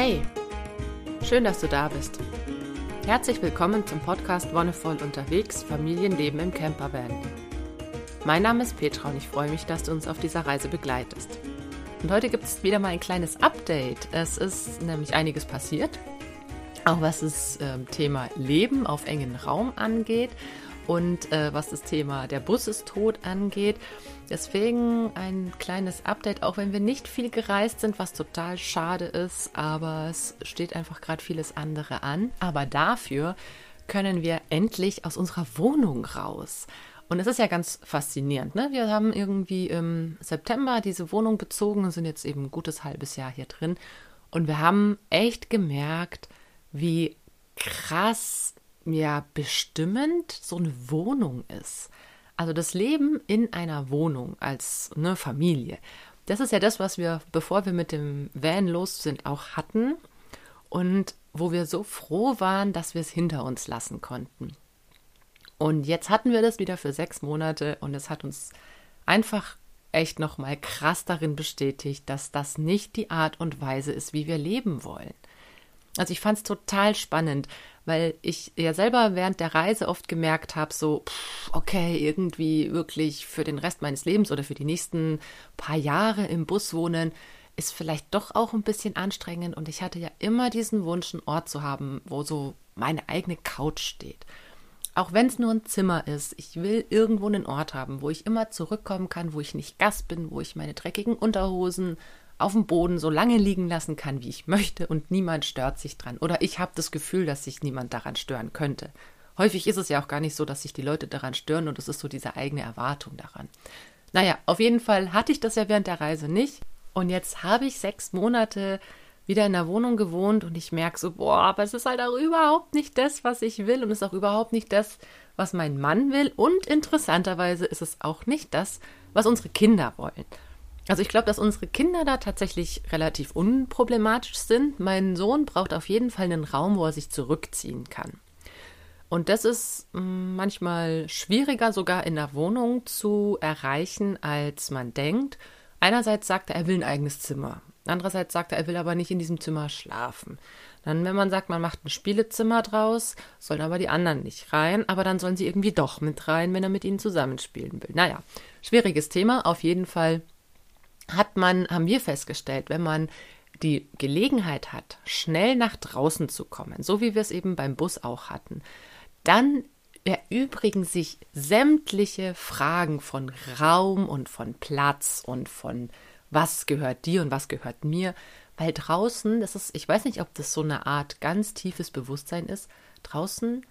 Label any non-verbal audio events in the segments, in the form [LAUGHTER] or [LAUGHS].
Hey, schön, dass du da bist. Herzlich willkommen zum Podcast Wonnevoll unterwegs, Familienleben im Campervan. Mein Name ist Petra und ich freue mich, dass du uns auf dieser Reise begleitest. Und heute gibt es wieder mal ein kleines Update. Es ist nämlich einiges passiert, auch was das äh, Thema Leben auf engen Raum angeht und äh, was das Thema der Bus ist tot angeht. Deswegen ein kleines Update, auch wenn wir nicht viel gereist sind, was total schade ist, aber es steht einfach gerade vieles andere an. Aber dafür können wir endlich aus unserer Wohnung raus. Und es ist ja ganz faszinierend. Ne? Wir haben irgendwie im September diese Wohnung bezogen und sind jetzt eben ein gutes halbes Jahr hier drin. Und wir haben echt gemerkt, wie krass ja bestimmend so eine Wohnung ist. Also das Leben in einer Wohnung als eine Familie. Das ist ja das, was wir, bevor wir mit dem Van los sind, auch hatten. Und wo wir so froh waren, dass wir es hinter uns lassen konnten. Und jetzt hatten wir das wieder für sechs Monate und es hat uns einfach echt nochmal krass darin bestätigt, dass das nicht die Art und Weise ist, wie wir leben wollen. Also ich fand es total spannend, weil ich ja selber während der Reise oft gemerkt habe, so, pff, okay, irgendwie wirklich für den Rest meines Lebens oder für die nächsten paar Jahre im Bus wohnen, ist vielleicht doch auch ein bisschen anstrengend. Und ich hatte ja immer diesen Wunsch, einen Ort zu haben, wo so meine eigene Couch steht. Auch wenn es nur ein Zimmer ist, ich will irgendwo einen Ort haben, wo ich immer zurückkommen kann, wo ich nicht Gast bin, wo ich meine dreckigen Unterhosen auf dem Boden so lange liegen lassen kann, wie ich möchte und niemand stört sich dran. Oder ich habe das Gefühl, dass sich niemand daran stören könnte. Häufig ist es ja auch gar nicht so, dass sich die Leute daran stören und es ist so diese eigene Erwartung daran. Naja, auf jeden Fall hatte ich das ja während der Reise nicht. Und jetzt habe ich sechs Monate wieder in der Wohnung gewohnt und ich merke so, boah, aber es ist halt auch überhaupt nicht das, was ich will und es ist auch überhaupt nicht das, was mein Mann will und interessanterweise ist es auch nicht das, was unsere Kinder wollen. Also ich glaube, dass unsere Kinder da tatsächlich relativ unproblematisch sind. Mein Sohn braucht auf jeden Fall einen Raum, wo er sich zurückziehen kann. Und das ist mm, manchmal schwieriger sogar in der Wohnung zu erreichen, als man denkt. Einerseits sagt er, er will ein eigenes Zimmer. Andererseits sagt er, er will aber nicht in diesem Zimmer schlafen. Dann, wenn man sagt, man macht ein Spielezimmer draus, sollen aber die anderen nicht rein, aber dann sollen sie irgendwie doch mit rein, wenn er mit ihnen zusammenspielen will. Naja, schwieriges Thema. Auf jeden Fall hat man, haben wir festgestellt, wenn man die Gelegenheit hat, schnell nach draußen zu kommen, so wie wir es eben beim Bus auch hatten, dann erübrigen sich sämtliche Fragen von Raum und von Platz und von was gehört dir und was gehört mir, weil draußen, das ist, ich weiß nicht, ob das so eine Art ganz tiefes Bewusstsein ist, draußen,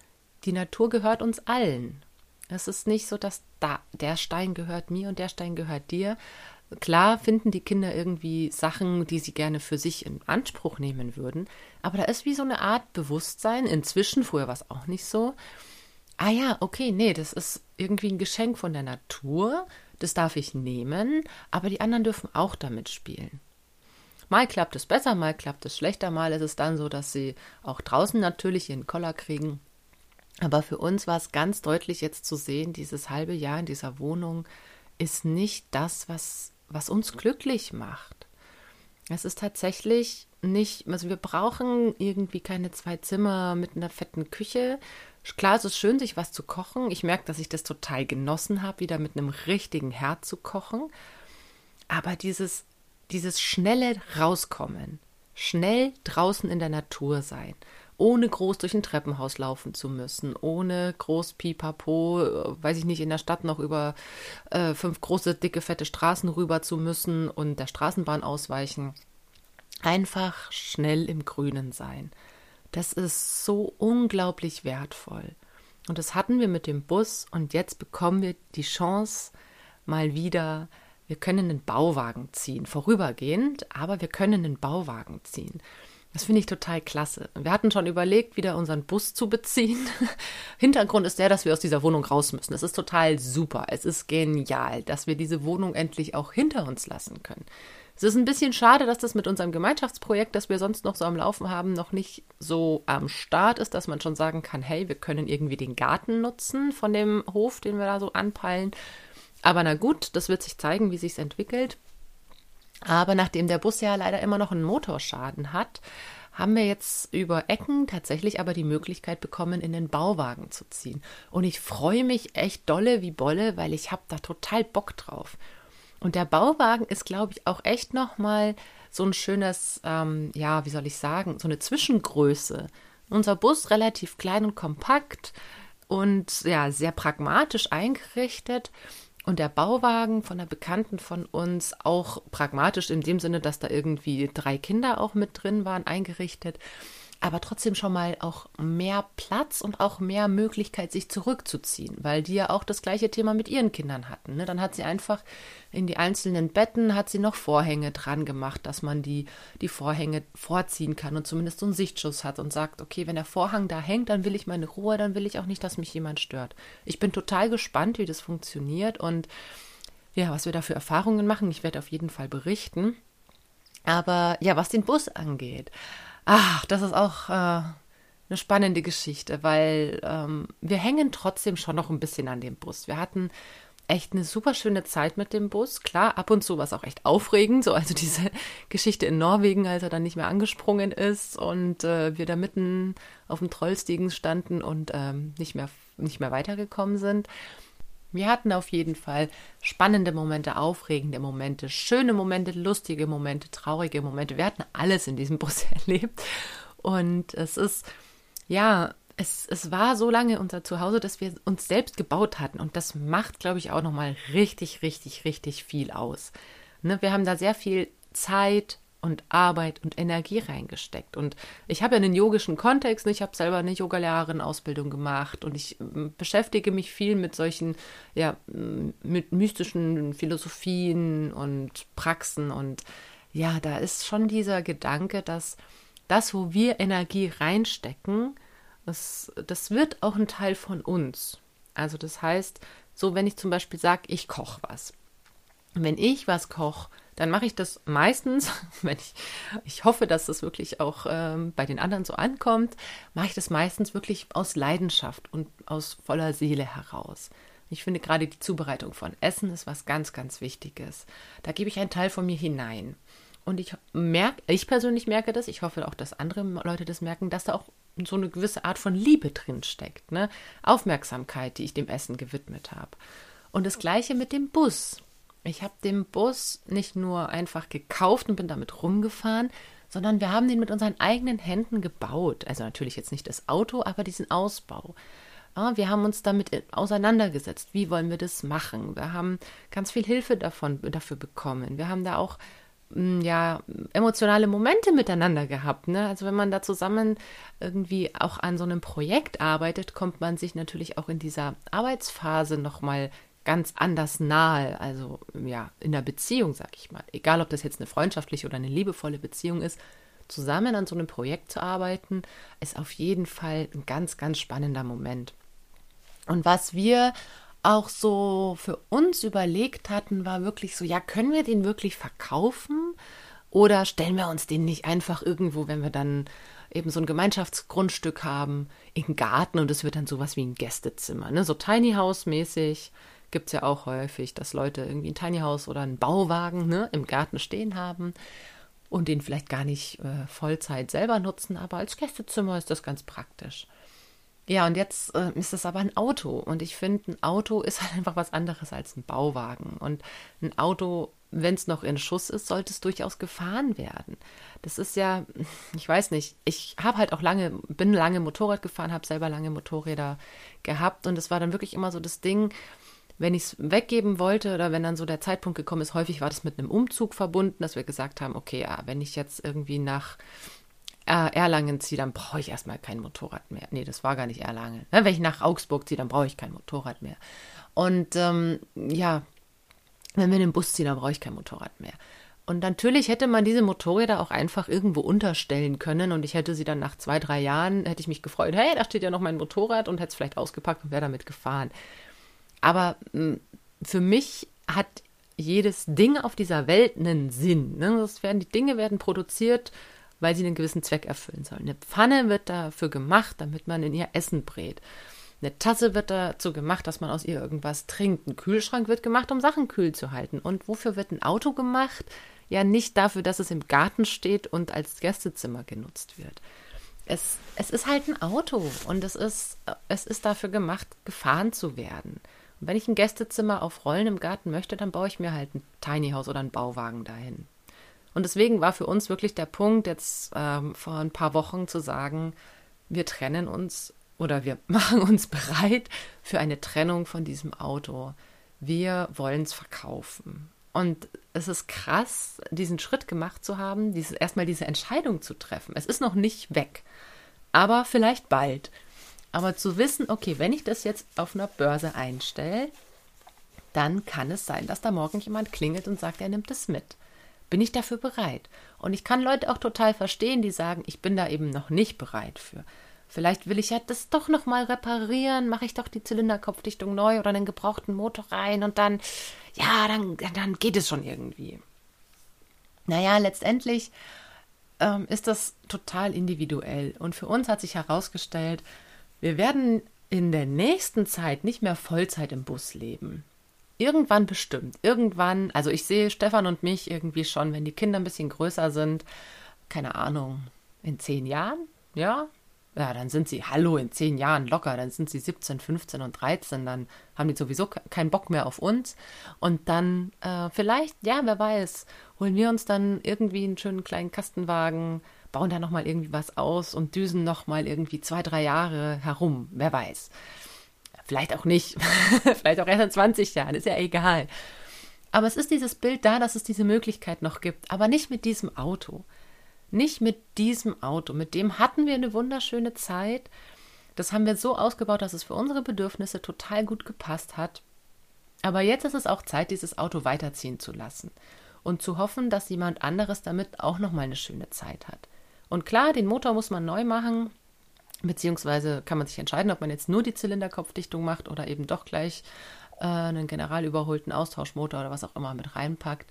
die Natur gehört uns allen. Es ist nicht so, dass da der Stein gehört mir und der Stein gehört dir, Klar finden die Kinder irgendwie Sachen, die sie gerne für sich in Anspruch nehmen würden, aber da ist wie so eine Art Bewusstsein. Inzwischen, früher war es auch nicht so. Ah ja, okay, nee, das ist irgendwie ein Geschenk von der Natur, das darf ich nehmen, aber die anderen dürfen auch damit spielen. Mal klappt es besser, mal klappt es schlechter, mal ist es dann so, dass sie auch draußen natürlich ihren Koller kriegen. Aber für uns war es ganz deutlich jetzt zu sehen, dieses halbe Jahr in dieser Wohnung ist nicht das, was was uns glücklich macht. Es ist tatsächlich nicht, also wir brauchen irgendwie keine zwei Zimmer mit einer fetten Küche. Klar, es ist schön, sich was zu kochen. Ich merke, dass ich das total genossen habe, wieder mit einem richtigen Herd zu kochen. Aber dieses, dieses schnelle Rauskommen, schnell draußen in der Natur sein, ohne groß durch ein Treppenhaus laufen zu müssen, ohne groß Pipapo, äh, weiß ich nicht, in der Stadt noch über äh, fünf große, dicke, fette Straßen rüber zu müssen und der Straßenbahn ausweichen. Einfach schnell im Grünen sein. Das ist so unglaublich wertvoll. Und das hatten wir mit dem Bus und jetzt bekommen wir die Chance, mal wieder, wir können einen Bauwagen ziehen, vorübergehend, aber wir können einen Bauwagen ziehen. Das finde ich total klasse. Wir hatten schon überlegt, wieder unseren Bus zu beziehen. [LAUGHS] Hintergrund ist der, dass wir aus dieser Wohnung raus müssen. Es ist total super. Es ist genial, dass wir diese Wohnung endlich auch hinter uns lassen können. Es ist ein bisschen schade, dass das mit unserem Gemeinschaftsprojekt, das wir sonst noch so am Laufen haben, noch nicht so am Start ist, dass man schon sagen kann, hey, wir können irgendwie den Garten nutzen von dem Hof, den wir da so anpeilen. Aber na gut, das wird sich zeigen, wie sich entwickelt. Aber nachdem der Bus ja leider immer noch einen Motorschaden hat, haben wir jetzt über Ecken tatsächlich aber die Möglichkeit bekommen, in den Bauwagen zu ziehen. Und ich freue mich echt dolle wie Bolle, weil ich habe da total Bock drauf. Und der Bauwagen ist, glaube ich, auch echt nochmal so ein schönes, ähm, ja, wie soll ich sagen, so eine Zwischengröße. Unser Bus relativ klein und kompakt und ja, sehr pragmatisch eingerichtet. Und der Bauwagen von einer Bekannten von uns auch pragmatisch in dem Sinne, dass da irgendwie drei Kinder auch mit drin waren, eingerichtet aber trotzdem schon mal auch mehr Platz und auch mehr Möglichkeit, sich zurückzuziehen, weil die ja auch das gleiche Thema mit ihren Kindern hatten. Ne? Dann hat sie einfach in die einzelnen Betten, hat sie noch Vorhänge dran gemacht, dass man die, die Vorhänge vorziehen kann und zumindest so einen Sichtschuss hat und sagt, okay, wenn der Vorhang da hängt, dann will ich meine Ruhe, dann will ich auch nicht, dass mich jemand stört. Ich bin total gespannt, wie das funktioniert und ja, was wir da für Erfahrungen machen. Ich werde auf jeden Fall berichten. Aber ja, was den Bus angeht, Ach, das ist auch äh, eine spannende Geschichte, weil ähm, wir hängen trotzdem schon noch ein bisschen an dem Bus. Wir hatten echt eine super schöne Zeit mit dem Bus. Klar, ab und zu war es auch echt aufregend, so also diese [LAUGHS] Geschichte in Norwegen, als er dann nicht mehr angesprungen ist und äh, wir da mitten auf dem Trollstiegen standen und ähm, nicht mehr nicht mehr weitergekommen sind. Wir hatten auf jeden Fall spannende Momente, aufregende Momente, schöne Momente, lustige Momente, traurige Momente. Wir hatten alles in diesem [LAUGHS] Bus erlebt. Und es ist, ja, es, es war so lange unser Zuhause, dass wir uns selbst gebaut hatten. Und das macht, glaube ich, auch nochmal richtig, richtig, richtig viel aus. Ne, wir haben da sehr viel Zeit, und Arbeit und Energie reingesteckt. Und ich habe ja einen yogischen Kontext, ich habe selber eine Yogalehrerin-Ausbildung gemacht und ich beschäftige mich viel mit solchen, ja, mit mystischen Philosophien und Praxen. Und ja, da ist schon dieser Gedanke, dass das, wo wir Energie reinstecken, das, das wird auch ein Teil von uns. Also das heißt, so wenn ich zum Beispiel sage, ich koche was. Wenn ich was koche, dann mache ich das meistens, [LAUGHS] wenn ich, ich hoffe, dass das wirklich auch ähm, bei den anderen so ankommt, mache ich das meistens wirklich aus Leidenschaft und aus voller Seele heraus. Ich finde gerade die Zubereitung von Essen ist was ganz, ganz Wichtiges. Da gebe ich einen Teil von mir hinein. Und ich merke, ich persönlich merke das, ich hoffe auch, dass andere Leute das merken, dass da auch so eine gewisse Art von Liebe drin steckt, ne? Aufmerksamkeit, die ich dem Essen gewidmet habe. Und das gleiche mit dem Bus. Ich habe den Bus nicht nur einfach gekauft und bin damit rumgefahren, sondern wir haben den mit unseren eigenen Händen gebaut. Also natürlich jetzt nicht das Auto, aber diesen Ausbau. Wir haben uns damit auseinandergesetzt. Wie wollen wir das machen? Wir haben ganz viel Hilfe davon, dafür bekommen. Wir haben da auch hm, ja, emotionale Momente miteinander gehabt. Ne? Also wenn man da zusammen irgendwie auch an so einem Projekt arbeitet, kommt man sich natürlich auch in dieser Arbeitsphase nochmal ganz anders nahe, also ja, in der Beziehung, sag ich mal. Egal, ob das jetzt eine freundschaftliche oder eine liebevolle Beziehung ist, zusammen an so einem Projekt zu arbeiten, ist auf jeden Fall ein ganz, ganz spannender Moment. Und was wir auch so für uns überlegt hatten, war wirklich so, ja, können wir den wirklich verkaufen? Oder stellen wir uns den nicht einfach irgendwo, wenn wir dann eben so ein Gemeinschaftsgrundstück haben, in den Garten und es wird dann sowas wie ein Gästezimmer, ne? so Tiny House mäßig gibt es ja auch häufig, dass Leute irgendwie ein Tiny House oder einen Bauwagen ne, im Garten stehen haben und den vielleicht gar nicht äh, Vollzeit selber nutzen, aber als Gästezimmer ist das ganz praktisch. Ja, und jetzt äh, ist es aber ein Auto und ich finde, ein Auto [LAUGHS] ist halt einfach was anderes als ein Bauwagen. Und ein Auto, wenn es noch in Schuss ist, sollte es durchaus gefahren werden. Das ist ja, ich weiß nicht, ich habe halt auch lange, bin lange Motorrad gefahren, habe selber lange Motorräder gehabt und es war dann wirklich immer so das Ding, wenn ich es weggeben wollte oder wenn dann so der Zeitpunkt gekommen ist, häufig war das mit einem Umzug verbunden, dass wir gesagt haben, okay, ja, wenn ich jetzt irgendwie nach äh, Erlangen ziehe, dann brauche ich erstmal kein Motorrad mehr. Nee, das war gar nicht Erlangen. Ja, wenn ich nach Augsburg ziehe, dann brauche ich kein Motorrad mehr. Und ähm, ja, wenn wir in den Bus ziehen, dann brauche ich kein Motorrad mehr. Und natürlich hätte man diese Motorräder auch einfach irgendwo unterstellen können und ich hätte sie dann nach zwei, drei Jahren, hätte ich mich gefreut, hey, da steht ja noch mein Motorrad und hätte es vielleicht ausgepackt und wäre damit gefahren. Aber hm, für mich hat jedes Ding auf dieser Welt einen Sinn. Ne? Das werden, die Dinge werden produziert, weil sie einen gewissen Zweck erfüllen sollen. Eine Pfanne wird dafür gemacht, damit man in ihr Essen brät. Eine Tasse wird dazu gemacht, dass man aus ihr irgendwas trinkt. Ein Kühlschrank wird gemacht, um Sachen kühl zu halten. Und wofür wird ein Auto gemacht? ja nicht dafür, dass es im Garten steht und als Gästezimmer genutzt wird. Es, es ist halt ein Auto und es ist, es ist dafür gemacht, gefahren zu werden. Und wenn ich ein Gästezimmer auf Rollen im Garten möchte, dann baue ich mir halt ein Tiny House oder einen Bauwagen dahin. Und deswegen war für uns wirklich der Punkt, jetzt ähm, vor ein paar Wochen zu sagen, wir trennen uns oder wir [LAUGHS] machen uns bereit für eine Trennung von diesem Auto. Wir wollen es verkaufen. Und es ist krass, diesen Schritt gemacht zu haben, diese, erstmal diese Entscheidung zu treffen. Es ist noch nicht weg, aber vielleicht bald. Aber zu wissen, okay, wenn ich das jetzt auf einer Börse einstelle, dann kann es sein, dass da morgen jemand klingelt und sagt, er nimmt es mit. Bin ich dafür bereit? Und ich kann Leute auch total verstehen, die sagen, ich bin da eben noch nicht bereit für. Vielleicht will ich ja das doch noch mal reparieren, mache ich doch die Zylinderkopfdichtung neu oder einen gebrauchten Motor rein und dann, ja, dann, dann geht es schon irgendwie. Naja, letztendlich ähm, ist das total individuell. Und für uns hat sich herausgestellt, wir werden in der nächsten Zeit nicht mehr Vollzeit im Bus leben. Irgendwann bestimmt. Irgendwann, also ich sehe Stefan und mich irgendwie schon, wenn die Kinder ein bisschen größer sind, keine Ahnung, in zehn Jahren, ja, ja, dann sind sie, hallo, in zehn Jahren locker, dann sind sie 17, 15 und 13, dann haben die sowieso keinen Bock mehr auf uns. Und dann äh, vielleicht, ja, wer weiß, holen wir uns dann irgendwie einen schönen kleinen Kastenwagen, bauen da nochmal irgendwie was aus und düsen nochmal irgendwie zwei, drei Jahre herum, wer weiß. Vielleicht auch nicht, [LAUGHS] vielleicht auch erst in 20 Jahren, ist ja egal. Aber es ist dieses Bild da, dass es diese Möglichkeit noch gibt, aber nicht mit diesem Auto. Nicht mit diesem Auto. Mit dem hatten wir eine wunderschöne Zeit. Das haben wir so ausgebaut, dass es für unsere Bedürfnisse total gut gepasst hat. Aber jetzt ist es auch Zeit, dieses Auto weiterziehen zu lassen und zu hoffen, dass jemand anderes damit auch noch mal eine schöne Zeit hat. Und klar, den Motor muss man neu machen, beziehungsweise kann man sich entscheiden, ob man jetzt nur die Zylinderkopfdichtung macht oder eben doch gleich äh, einen general überholten Austauschmotor oder was auch immer mit reinpackt.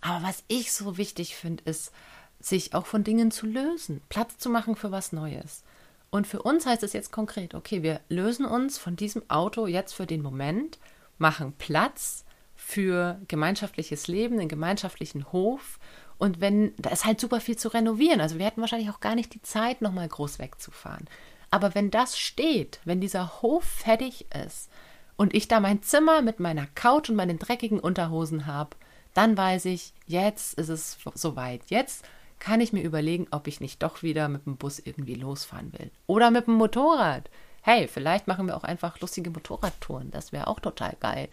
Aber was ich so wichtig finde, ist, sich auch von Dingen zu lösen, Platz zu machen für was Neues. Und für uns heißt es jetzt konkret, okay, wir lösen uns von diesem Auto jetzt für den Moment, machen Platz für gemeinschaftliches Leben, den gemeinschaftlichen Hof. Und wenn, da ist halt super viel zu renovieren. Also wir hätten wahrscheinlich auch gar nicht die Zeit, nochmal groß wegzufahren. Aber wenn das steht, wenn dieser Hof fertig ist und ich da mein Zimmer mit meiner Couch und meinen dreckigen Unterhosen habe, dann weiß ich, jetzt ist es soweit. Jetzt kann ich mir überlegen, ob ich nicht doch wieder mit dem Bus irgendwie losfahren will. Oder mit dem Motorrad. Hey, vielleicht machen wir auch einfach lustige Motorradtouren. Das wäre auch total geil.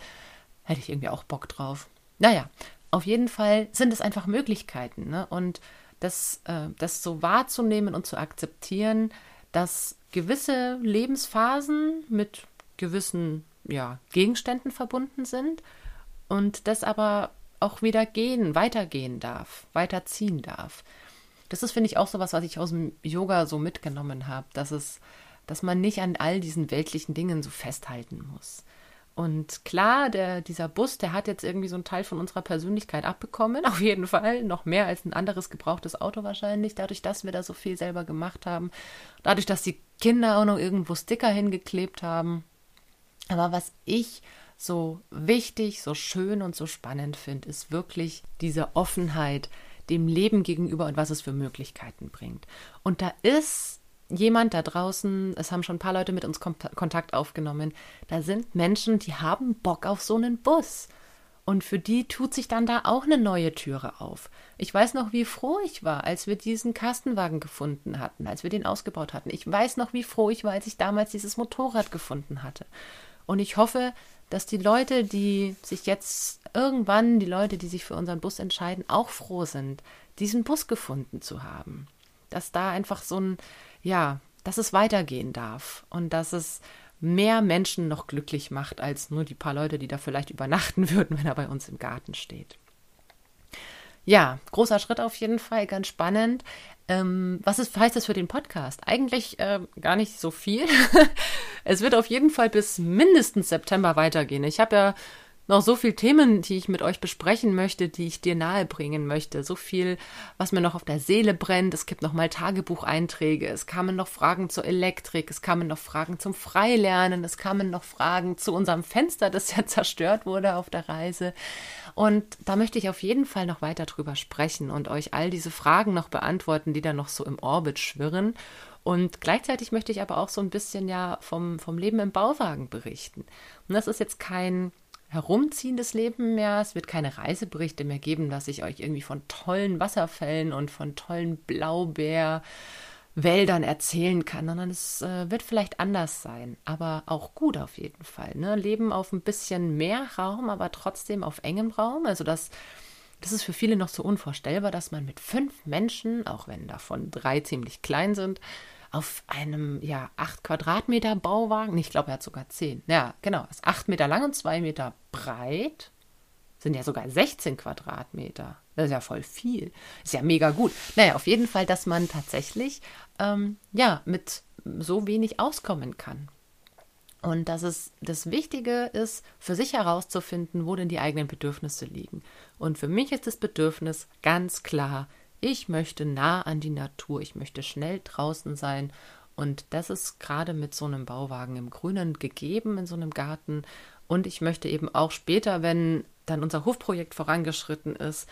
Hätte ich irgendwie auch Bock drauf. Naja, auf jeden Fall sind es einfach Möglichkeiten. Ne? Und das, äh, das so wahrzunehmen und zu akzeptieren, dass gewisse Lebensphasen mit gewissen ja, Gegenständen verbunden sind und das aber auch wieder gehen, weitergehen darf, weiterziehen darf. Das ist, finde ich, auch so was, was ich aus dem Yoga so mitgenommen habe, dass es, dass man nicht an all diesen weltlichen Dingen so festhalten muss. Und klar, der, dieser Bus, der hat jetzt irgendwie so einen Teil von unserer Persönlichkeit abbekommen, [LAUGHS] auf jeden Fall, noch mehr als ein anderes gebrauchtes Auto wahrscheinlich, dadurch, dass wir da so viel selber gemacht haben, dadurch, dass die Kinder auch noch irgendwo Sticker hingeklebt haben. Aber was ich so wichtig, so schön und so spannend finde, ist wirklich diese Offenheit dem Leben gegenüber und was es für Möglichkeiten bringt. Und da ist jemand da draußen, es haben schon ein paar Leute mit uns Kontakt aufgenommen, da sind Menschen, die haben Bock auf so einen Bus. Und für die tut sich dann da auch eine neue Türe auf. Ich weiß noch, wie froh ich war, als wir diesen Kastenwagen gefunden hatten, als wir den ausgebaut hatten. Ich weiß noch, wie froh ich war, als ich damals dieses Motorrad gefunden hatte. Und ich hoffe, dass die Leute, die sich jetzt irgendwann, die Leute, die sich für unseren Bus entscheiden, auch froh sind, diesen Bus gefunden zu haben. Dass da einfach so ein, ja, dass es weitergehen darf und dass es mehr Menschen noch glücklich macht, als nur die paar Leute, die da vielleicht übernachten [LAUGHS] würden, wenn er bei uns im Garten steht. Ja, großer Schritt auf jeden Fall, ganz spannend. Ähm, was ist, heißt das für den Podcast? Eigentlich äh, gar nicht so viel. [LAUGHS] es wird auf jeden Fall bis mindestens September weitergehen. Ich habe ja noch so viele Themen, die ich mit euch besprechen möchte, die ich dir nahebringen möchte. So viel, was mir noch auf der Seele brennt. Es gibt noch mal Tagebucheinträge. Es kamen noch Fragen zur Elektrik. Es kamen noch Fragen zum Freilernen. Es kamen noch Fragen zu unserem Fenster, das ja [LAUGHS] zerstört wurde auf der Reise. Und da möchte ich auf jeden Fall noch weiter drüber sprechen und euch all diese Fragen noch beantworten, die da noch so im Orbit schwirren. Und gleichzeitig möchte ich aber auch so ein bisschen ja vom, vom Leben im Bauwagen berichten. Und das ist jetzt kein herumziehendes Leben mehr. Es wird keine Reiseberichte mehr geben, dass ich euch irgendwie von tollen Wasserfällen und von tollen Blaubeerwäldern erzählen kann, sondern es äh, wird vielleicht anders sein, aber auch gut auf jeden Fall. Ne? Leben auf ein bisschen mehr Raum, aber trotzdem auf engem Raum. Also das, das ist für viele noch so unvorstellbar, dass man mit fünf Menschen, auch wenn davon drei ziemlich klein sind, auf einem, ja, acht Quadratmeter Bauwagen, ich glaube, er hat sogar zehn, ja, genau, ist acht Meter lang und zwei Meter breit, sind ja sogar 16 Quadratmeter. Das ist ja voll viel. Ist ja mega gut. Naja, auf jeden Fall, dass man tatsächlich, ähm, ja, mit so wenig auskommen kann. Und dass es das Wichtige ist, für sich herauszufinden, wo denn die eigenen Bedürfnisse liegen. Und für mich ist das Bedürfnis ganz klar, ich möchte nah an die Natur, ich möchte schnell draußen sein. Und das ist gerade mit so einem Bauwagen im Grünen gegeben, in so einem Garten. Und ich möchte eben auch später, wenn dann unser Hofprojekt vorangeschritten ist,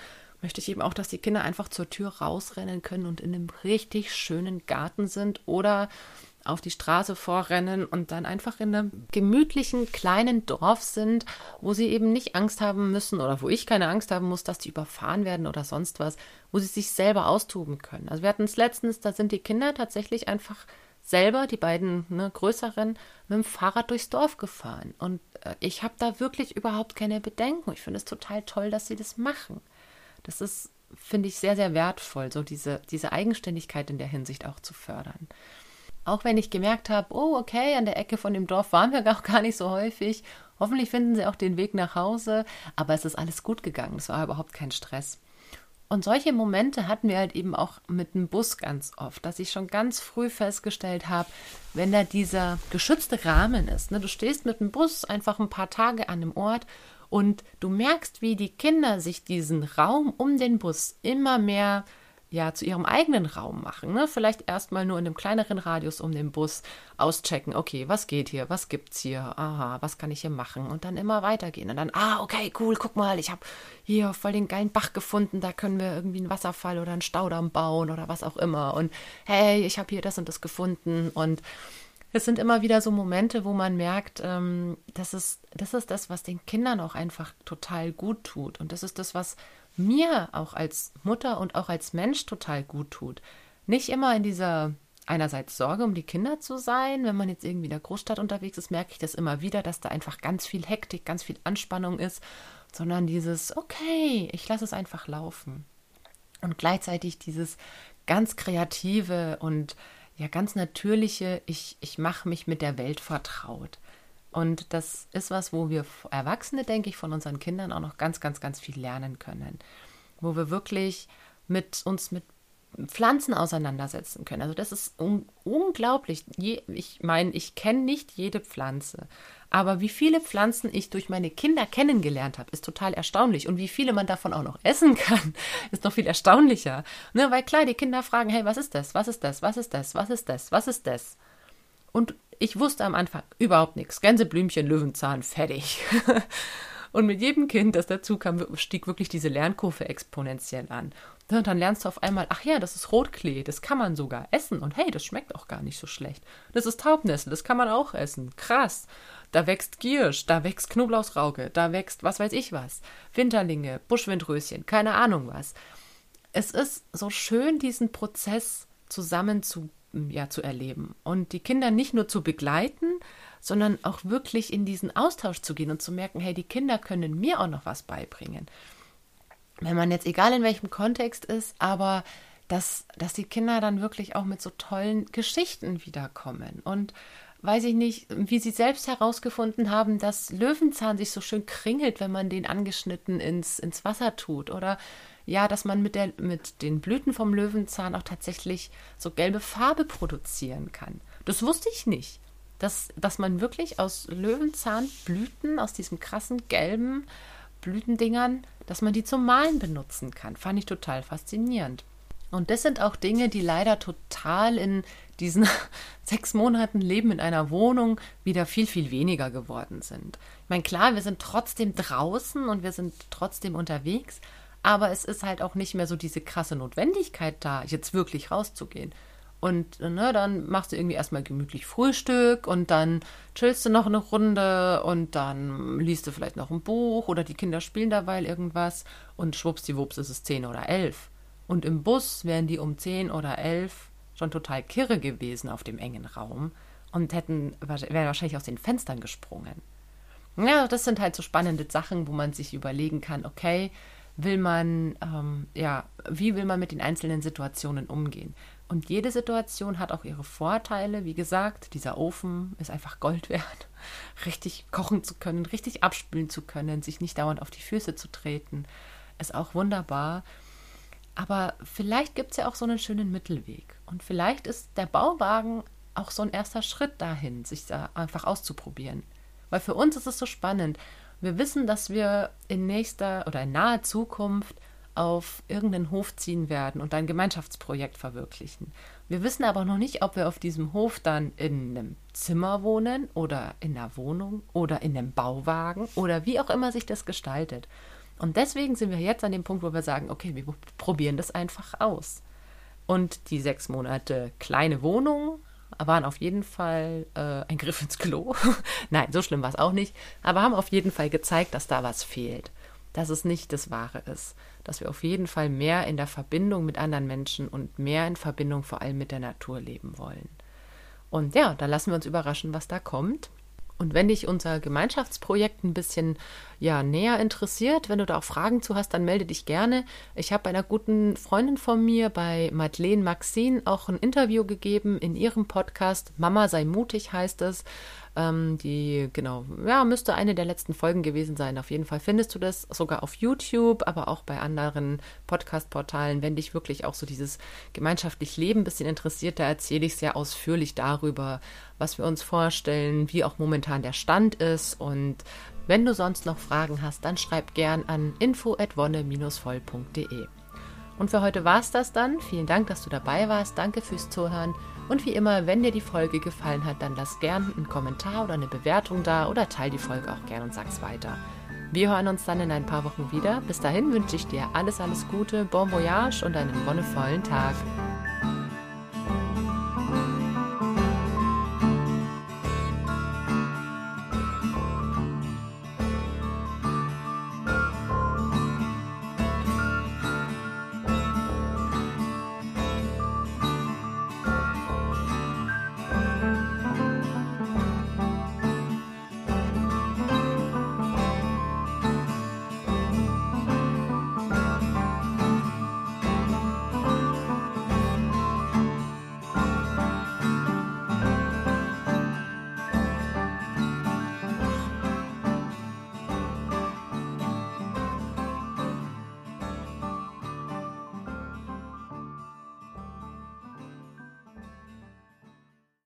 möchte ich eben auch, dass die Kinder einfach zur Tür rausrennen können und in einem richtig schönen Garten sind oder auf die Straße vorrennen und dann einfach in einem gemütlichen kleinen Dorf sind, wo sie eben nicht Angst haben müssen oder wo ich keine Angst haben muss, dass die überfahren werden oder sonst was, wo sie sich selber austoben können. Also wir hatten es letztens, da sind die Kinder tatsächlich einfach selber, die beiden ne, größeren, mit dem Fahrrad durchs Dorf gefahren. Und äh, ich habe da wirklich überhaupt keine Bedenken. Ich finde es total toll, dass sie das machen. Das ist, finde ich, sehr, sehr wertvoll, so diese, diese Eigenständigkeit in der Hinsicht auch zu fördern. Auch wenn ich gemerkt habe, oh, okay, an der Ecke von dem Dorf waren wir [LAUGHS] auch gar nicht so häufig. Hoffentlich finden sie auch den Weg nach Hause. Aber es ist alles gut gegangen. Es war überhaupt kein Stress. Und solche Momente hatten wir halt eben auch mit dem Bus ganz oft, dass ich schon ganz früh festgestellt habe, wenn da dieser geschützte Rahmen ist, ne, du stehst mit dem Bus einfach ein paar Tage an dem Ort und du merkst, wie die Kinder sich diesen Raum um den Bus immer mehr ja zu ihrem eigenen Raum machen. Ne? Vielleicht erstmal nur in einem kleineren Radius um den Bus auschecken. Okay, was geht hier? Was gibt's hier? Aha, was kann ich hier machen? Und dann immer weitergehen. Und dann, ah, okay, cool, guck mal, ich habe hier voll den geilen Bach gefunden. Da können wir irgendwie einen Wasserfall oder einen Staudamm bauen oder was auch immer. Und hey, ich habe hier das und das gefunden. Und es sind immer wieder so Momente, wo man merkt, ähm, das, ist, das ist das, was den Kindern auch einfach total gut tut. Und das ist das, was mir auch als Mutter und auch als Mensch total gut tut. Nicht immer in dieser einerseits Sorge um die Kinder zu sein. Wenn man jetzt irgendwie in der Großstadt unterwegs ist, merke ich das immer wieder, dass da einfach ganz viel Hektik, ganz viel Anspannung ist, sondern dieses, okay, ich lasse es einfach laufen. Und gleichzeitig dieses ganz kreative und ja ganz natürliche, ich, ich mache mich mit der Welt vertraut. Und das ist was, wo wir Erwachsene, denke ich, von unseren Kindern auch noch ganz, ganz, ganz viel lernen können. Wo wir wirklich mit uns mit Pflanzen auseinandersetzen können. Also das ist un unglaublich. Je, ich meine, ich kenne nicht jede Pflanze, aber wie viele Pflanzen ich durch meine Kinder kennengelernt habe, ist total erstaunlich. Und wie viele man davon auch noch essen [LAUGHS] kann, ist noch viel erstaunlicher. Ne, weil klar, die Kinder fragen, hey, was ist das? Was ist das? Was ist das? Was ist das? Was ist das? Und ich wusste am Anfang überhaupt nichts. Gänseblümchen, Löwenzahn, fertig. [LAUGHS] Und mit jedem Kind, das dazu kam, stieg wirklich diese Lernkurve exponentiell an. Und dann lernst du auf einmal, ach ja, das ist Rotklee, das kann man sogar essen. Und hey, das schmeckt auch gar nicht so schlecht. Das ist Taubnessel, das kann man auch essen. Krass. Da wächst Giersch, da wächst Knoblauchsrauke, da wächst was weiß ich was. Winterlinge, Buschwindröschen, keine Ahnung was. Es ist so schön, diesen Prozess zusammen zu ja, zu erleben. Und die Kinder nicht nur zu begleiten, sondern auch wirklich in diesen Austausch zu gehen und zu merken, hey, die Kinder können mir auch noch was beibringen. Wenn man jetzt, egal in welchem Kontext ist, aber dass, dass die Kinder dann wirklich auch mit so tollen Geschichten wiederkommen. Und weiß ich nicht, wie sie selbst herausgefunden haben, dass Löwenzahn sich so schön kringelt, wenn man den angeschnitten ins, ins Wasser tut. Oder ja, dass man mit, der, mit den Blüten vom Löwenzahn auch tatsächlich so gelbe Farbe produzieren kann. Das wusste ich nicht. Dass, dass man wirklich aus Löwenzahnblüten, aus diesem krassen gelben Blütendingern, dass man die zum Malen benutzen kann. Fand ich total faszinierend. Und das sind auch Dinge, die leider total in diesen [LAUGHS] sechs Monaten Leben in einer Wohnung wieder viel, viel weniger geworden sind. Ich meine, klar, wir sind trotzdem draußen und wir sind trotzdem unterwegs, aber es ist halt auch nicht mehr so diese krasse Notwendigkeit da, jetzt wirklich rauszugehen. Und ne, dann machst du irgendwie erstmal gemütlich Frühstück und dann chillst du noch eine Runde und dann liest du vielleicht noch ein Buch oder die Kinder spielen dabei irgendwas und schwuppsdiwupps ist es zehn oder elf. Und im Bus wären die um zehn oder elf schon total kirre gewesen auf dem engen Raum und hätten wären wahrscheinlich aus den Fenstern gesprungen. Ja, das sind halt so spannende Sachen, wo man sich überlegen kann, okay, will man, ähm, ja, wie will man mit den einzelnen Situationen umgehen? Und jede Situation hat auch ihre Vorteile. Wie gesagt, dieser Ofen ist einfach Gold wert. [LAUGHS] Richtig kochen zu können, richtig abspülen zu können, sich nicht dauernd auf die Füße zu treten, ist auch wunderbar. Aber vielleicht gibt es ja auch so einen schönen Mittelweg. Und vielleicht ist der Bauwagen auch so ein erster Schritt dahin, sich da einfach auszuprobieren. Weil für uns ist es so spannend. Wir wissen, dass wir in nächster oder in naher Zukunft auf irgendeinen Hof ziehen werden und ein Gemeinschaftsprojekt verwirklichen. Wir wissen aber noch nicht, ob wir auf diesem Hof dann in einem Zimmer wohnen oder in einer Wohnung oder in einem Bauwagen oder wie auch immer sich das gestaltet. Und deswegen sind wir jetzt an dem Punkt, wo wir sagen, okay, wir probieren das einfach aus. Und die sechs Monate kleine Wohnung waren auf jeden Fall äh, ein Griff ins Klo. [LAUGHS] Nein, so schlimm war es auch nicht, aber haben auf jeden Fall gezeigt, dass da was fehlt dass es nicht das Wahre ist. Dass wir auf jeden Fall mehr in der Verbindung mit anderen Menschen und mehr in Verbindung vor allem mit der Natur leben wollen. Und ja, da lassen wir uns überraschen, was da kommt. Und wenn dich unser Gemeinschaftsprojekt ein bisschen ja, näher interessiert, wenn du da auch Fragen zu hast, dann melde dich gerne. Ich habe bei einer guten Freundin von mir, bei Madeleine Maxine, auch ein Interview gegeben in ihrem Podcast. Mama sei mutig heißt es. Ähm, die, genau, ja, müsste eine der letzten Folgen gewesen sein. Auf jeden Fall findest du das sogar auf YouTube, aber auch bei anderen Podcast-Portalen. Wenn dich wirklich auch so dieses gemeinschaftlich Leben ein bisschen interessiert, da erzähle ich sehr ausführlich darüber, was wir uns vorstellen, wie auch momentan der Stand ist. Und wenn du sonst noch Fragen hast, dann schreib gern an info@wonne-voll.de. Und für heute war es das dann. Vielen Dank, dass du dabei warst. Danke fürs Zuhören. Und wie immer, wenn dir die Folge gefallen hat, dann lass gern einen Kommentar oder eine Bewertung da oder teil die Folge auch gern und sag's weiter. Wir hören uns dann in ein paar Wochen wieder. Bis dahin wünsche ich dir alles, alles Gute, bon voyage und einen wonnevollen Tag.